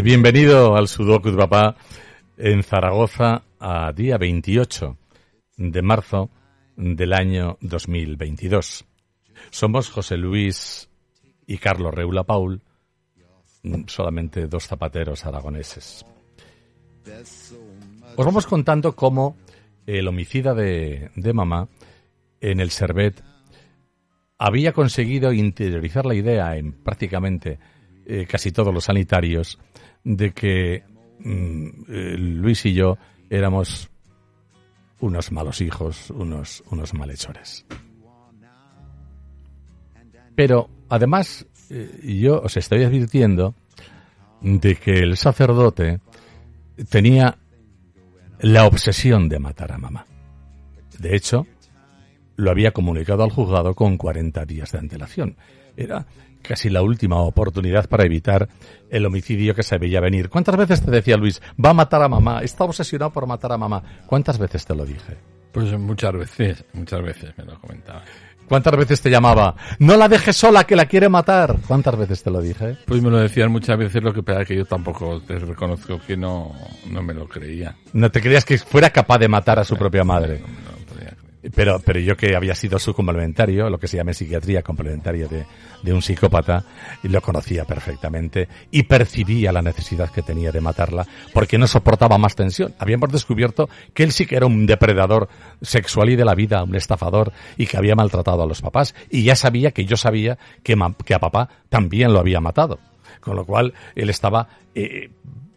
Bienvenido al Sudoku Papá en Zaragoza a día 28 de marzo del año 2022. Somos José Luis y Carlos Reula Paul, solamente dos zapateros aragoneses. Os vamos contando cómo el homicida de, de mamá en el Servet había conseguido interiorizar la idea en prácticamente eh, casi todos los sanitarios de que mm, eh, Luis y yo éramos unos malos hijos, unos, unos malhechores. Pero además, eh, yo os estoy advirtiendo de que el sacerdote tenía la obsesión de matar a mamá. De hecho, lo había comunicado al juzgado con 40 días de antelación. Era casi la última oportunidad para evitar el homicidio que se veía venir. ¿Cuántas veces te decía Luis, va a matar a mamá, está obsesionado por matar a mamá? ¿Cuántas veces te lo dije? Pues muchas veces, muchas veces me lo comentaba. ¿Cuántas veces te llamaba? No la dejes sola, que la quiere matar. ¿Cuántas veces te lo dije? Pues me lo decían muchas veces, lo que pasa que yo tampoco te reconozco que no, no me lo creía. ¿No te creías que fuera capaz de matar a su propia madre? Pero, pero yo que había sido su complementario, lo que se llama psiquiatría complementaria de, de un psicópata, lo conocía perfectamente y percibía la necesidad que tenía de matarla porque no soportaba más tensión. Habíamos descubierto que él sí que era un depredador sexual y de la vida, un estafador y que había maltratado a los papás. Y ya sabía que yo sabía que, que a papá también lo había matado. Con lo cual él estaba eh,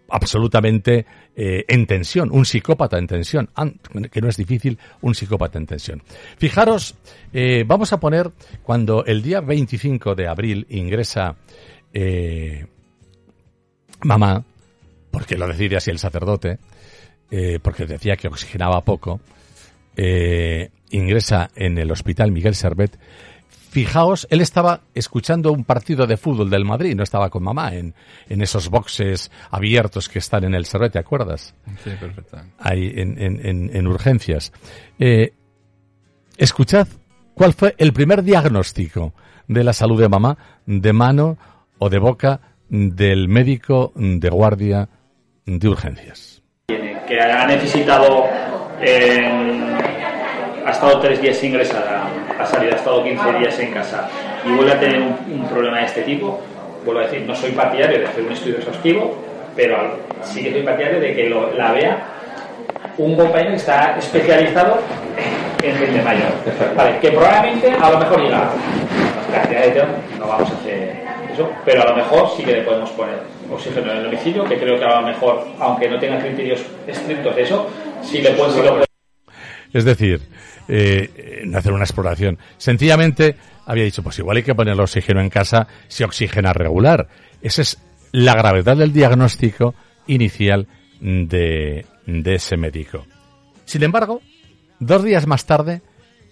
absolutamente eh, en tensión, un psicópata en tensión, que no es difícil, un psicópata en tensión. Fijaros, eh, vamos a poner cuando el día 25 de abril ingresa eh, mamá, porque lo decide así el sacerdote, porque decía que oxigenaba poco, ingresa en el hospital Miguel Servet, Fijaos, él estaba escuchando un partido de fútbol del Madrid, no estaba con mamá en, en esos boxes abiertos que están en el Servet, ¿te acuerdas? Sí, perfecto. Ahí en, en, en urgencias. Eh, escuchad cuál fue el primer diagnóstico de la salud de mamá de mano o de boca del médico de guardia de urgencias. Que ha necesitado, eh, ha estado tres días ingresada ha salido, ha estado 15 días en casa y vuelve a tener un, problema de este tipo, vuelvo a decir, no soy partidario de hacer un estudio exhaustivo, pero sí que soy partidario de que la vea un compañero que está especializado en gente mayor. Vale, que probablemente a lo mejor diga, no vamos a hacer eso, pero a lo mejor sí que le podemos poner oxígeno en el domicilio, que creo que a lo mejor, aunque no tenga criterios estrictos de eso, sí le pueden... Es decir, eh, hacer una exploración. Sencillamente había dicho, pues igual hay que poner el oxígeno en casa si oxigena regular. Esa es la gravedad del diagnóstico inicial de, de ese médico. Sin embargo, dos días más tarde,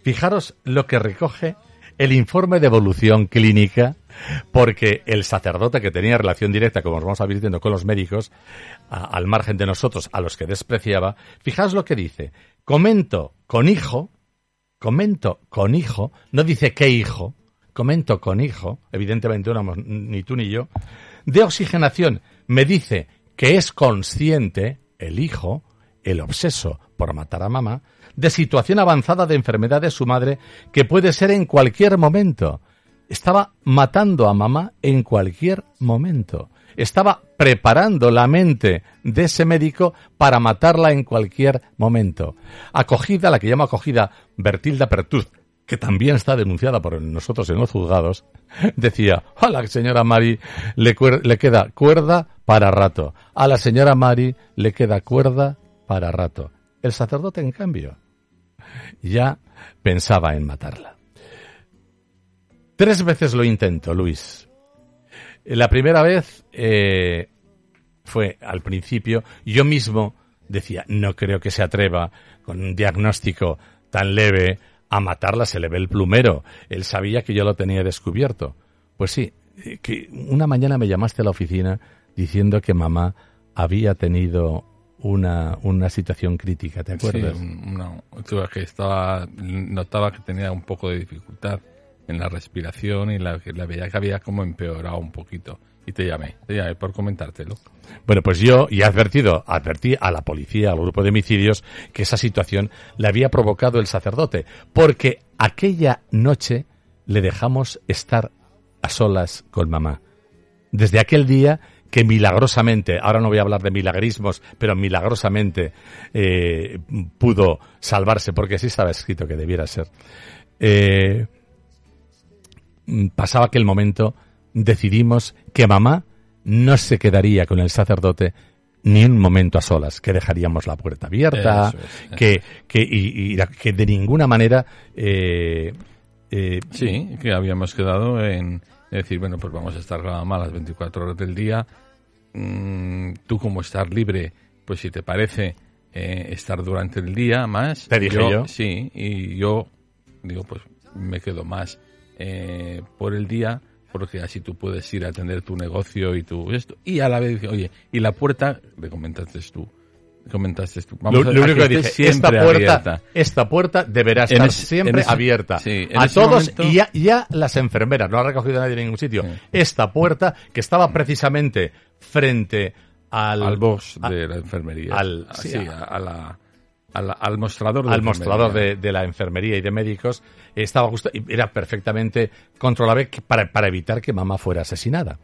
fijaros lo que recoge el informe de evolución clínica, porque el sacerdote que tenía relación directa, como nos vamos a ir diciendo, con los médicos, al margen de nosotros, a los que despreciaba, fijaos lo que dice. Comento con hijo comento con hijo, no dice qué hijo, comento con hijo, evidentemente no ni tú ni yo, de oxigenación me dice que es consciente el hijo, el obseso por matar a mamá, de situación avanzada de enfermedad de su madre que puede ser en cualquier momento. Estaba matando a mamá en cualquier momento estaba preparando la mente de ese médico para matarla en cualquier momento. Acogida, la que llama acogida Bertilda Pertuz, que también está denunciada por nosotros en los juzgados, decía, a la señora Mari le, le queda cuerda para rato, a la señora Mari le queda cuerda para rato. El sacerdote, en cambio, ya pensaba en matarla. Tres veces lo intentó, Luis, la primera vez eh, fue al principio, yo mismo decía, no creo que se atreva con un diagnóstico tan leve a matarla, se le ve el plumero. Él sabía que yo lo tenía descubierto. Pues sí, eh, que una mañana me llamaste a la oficina diciendo que mamá había tenido una, una situación crítica, ¿te acuerdas? Sí, no, que estaba, notaba que tenía un poco de dificultad en la respiración y la, la veía que había como empeorado un poquito. y te llamé, te llamé por comentártelo. Bueno, pues yo, y he advertido, advertí a la policía, al grupo de homicidios, que esa situación le había provocado el sacerdote, porque aquella noche le dejamos estar a solas con mamá. Desde aquel día que milagrosamente, ahora no voy a hablar de milagrismos, pero milagrosamente eh, pudo salvarse, porque así estaba escrito que debiera ser. Eh, pasaba aquel momento, decidimos que mamá no se quedaría con el sacerdote ni un momento a solas, que dejaríamos la puerta abierta, es, que, que, y, que de ninguna manera eh, Sí, que habíamos quedado en decir, bueno, pues vamos a estar mamá las 24 horas del día. Mm, tú como estar libre, pues si te parece eh, estar durante el día más. Te dije yo. Sí, y yo digo, pues me quedo más eh, por el día porque así tú puedes ir a atender tu negocio y tu esto. Y a la vez oye, y la puerta, le comentaste tú, comentaste tú. Lo, Vamos a- lo a único que esté dije, esta siempre puerta, abierta. esta puerta deberá estar ese- siempre ese- abierta sí, a todos momento- y ya, ya las enfermeras, no ha recogido nadie en ningún sitio. Sí. Esta puerta que estaba precisamente frente al, al box a- de la enfermería. al- sí, sí, a- a, la, a la- al mostrador. de al la mostrador de, enfermería. de la enfermería y de médicos, estaba justo, y era perfectamente controlable que- para, para evitar que mamá fuera asesinada.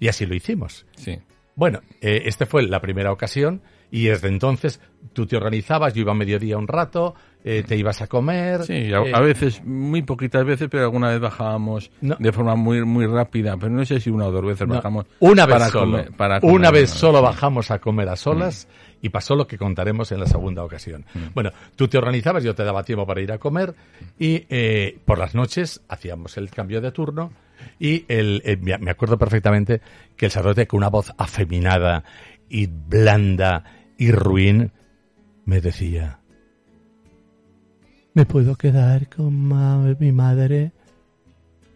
Y así lo hicimos. Sí. Bueno, eh, esta fue la primera ocasión y desde entonces tú te organizabas, yo iba a mediodía un rato, eh, te ibas a comer. Sí, a, eh, a veces, muy poquitas veces, pero alguna vez bajábamos No. de forma muy muy rápida, pero no sé si una o dos veces no, bajamos. una vez para solo. comer- para comer una vez solo bajamos a comer a solas y pasó lo que contaremos en la segunda ocasión. Bueno, tú te organizabas, yo te daba tiempo para ir a comer y eh, por las noches hacíamos el cambio de turno y el, eh, me acuerdo perfectamente que el sacerdote con una voz afeminada y blanda y ruin me decía ¿Me puedo quedar con ma- mi madre?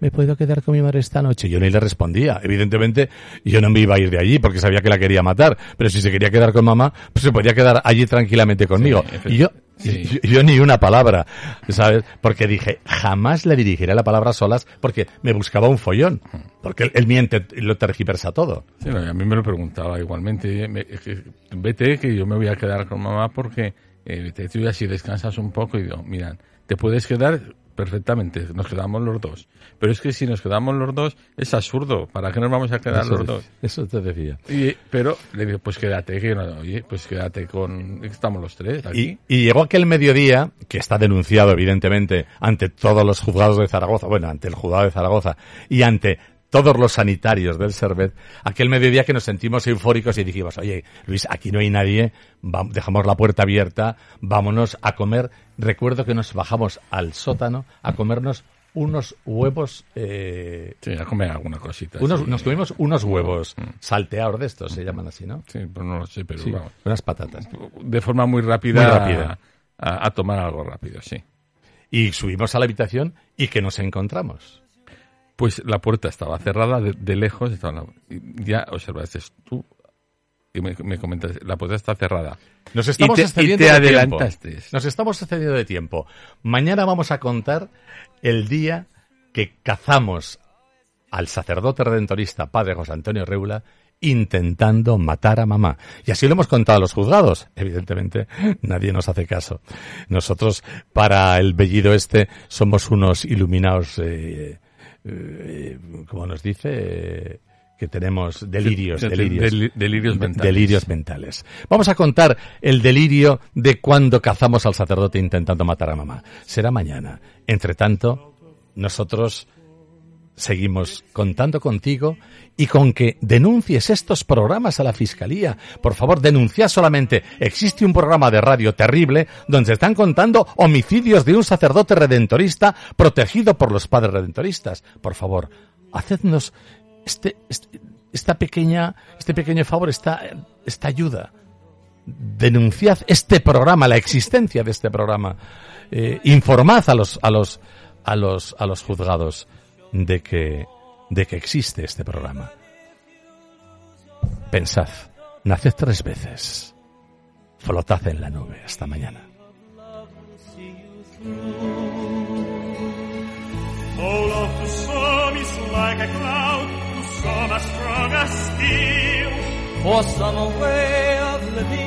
¿Me puedo quedar con mi madre esta noche? Yo ni le respondía. Evidentemente, yo no me iba a ir de allí porque sabía que la quería matar. Pero si se quería quedar con mamá, pues se podía quedar allí tranquilamente conmigo. Sí, y yo, sí. yo, yo ni una palabra, ¿sabes? Porque dije, jamás le dirigiré la palabra a solas porque me buscaba un follón. Porque él, él miente y lo tergiversa todo. Sí, no, a mí me lo preguntaba igualmente. me- vete, que yo me voy a quedar con mamá porque eh, vete tú y así descansas un poco. Y digo, mira, te puedes quedar perfectamente, nos quedamos los dos. Pero es que si nos quedamos los dos, es absurdo. ¿Para qué nos vamos a quedar Eso, los dos? eso te decía. Y, pero le digo, pues quédate, que no, oye, pues quédate con, estamos los tres aquí. Y, y llegó aquel mediodía, que está denunciado evidentemente ante todos los juzgados de Zaragoza, bueno, ante el juzgado de Zaragoza y ante todos los sanitarios del Servet, aquel mediodía que nos sentimos eufóricos y dijimos, oye, Luis, aquí no hay nadie, dejamos la puerta abierta, vámonos a comer. Recuerdo que nos bajamos al sótano a comernos unos huevos, eh, Sí, a comer alguna cosita. unos, sí. nos comimos unos huevos salteados de estos, se llaman así, ¿no? Sí, pues no lo sé, pero Sí, vamos. unas patatas. De forma muy rápida. Muy rápida. A, a tomar algo rápido, sí. Y subimos a la habitación y que nos encontramos. Pues la puerta estaba cerrada de, de lejos. Estaba la- ya observaste tú y me, me comentaste, la puerta está cerrada. Nos estamos y te, y excediendo te de tiempo. Nos estamos excediendo de tiempo. Mañana vamos a contar el día que cazamos al sacerdote redentorista padre José Antonio Reula intentando matar a mamá. Y así lo hemos contado a los juzgados. Evidentemente, nadie nos hace caso. Nosotros, para el bellido este, somos unos iluminados, eh, eh, como nos dice, que tenemos delirios, delirios. deli- delirios mentales. Delirios mentales. Vamos a contar el delirio de cuando cazamos al sacerdote intentando matar a mamá. Será mañana. Entre tanto, nosotros seguimos contando contigo y con que denuncies estos programas a la Fiscalía. Por favor, denuncia solamente. Existe un programa de radio terrible donde se están contando homicidios de un sacerdote redentorista protegido por los padres redentoristas. Por favor, hacednos este, este- esta pequeña, este pequeño favor, esta, esta ayuda. Denunciad este programa, la existencia de este programa. Eh, informad a los, a los, a los, a los juzgados de que, de que existe este programa. Pensad, naced tres veces. Flotad en la nube. Hasta mañana. Some as strong as steel, for some way of living.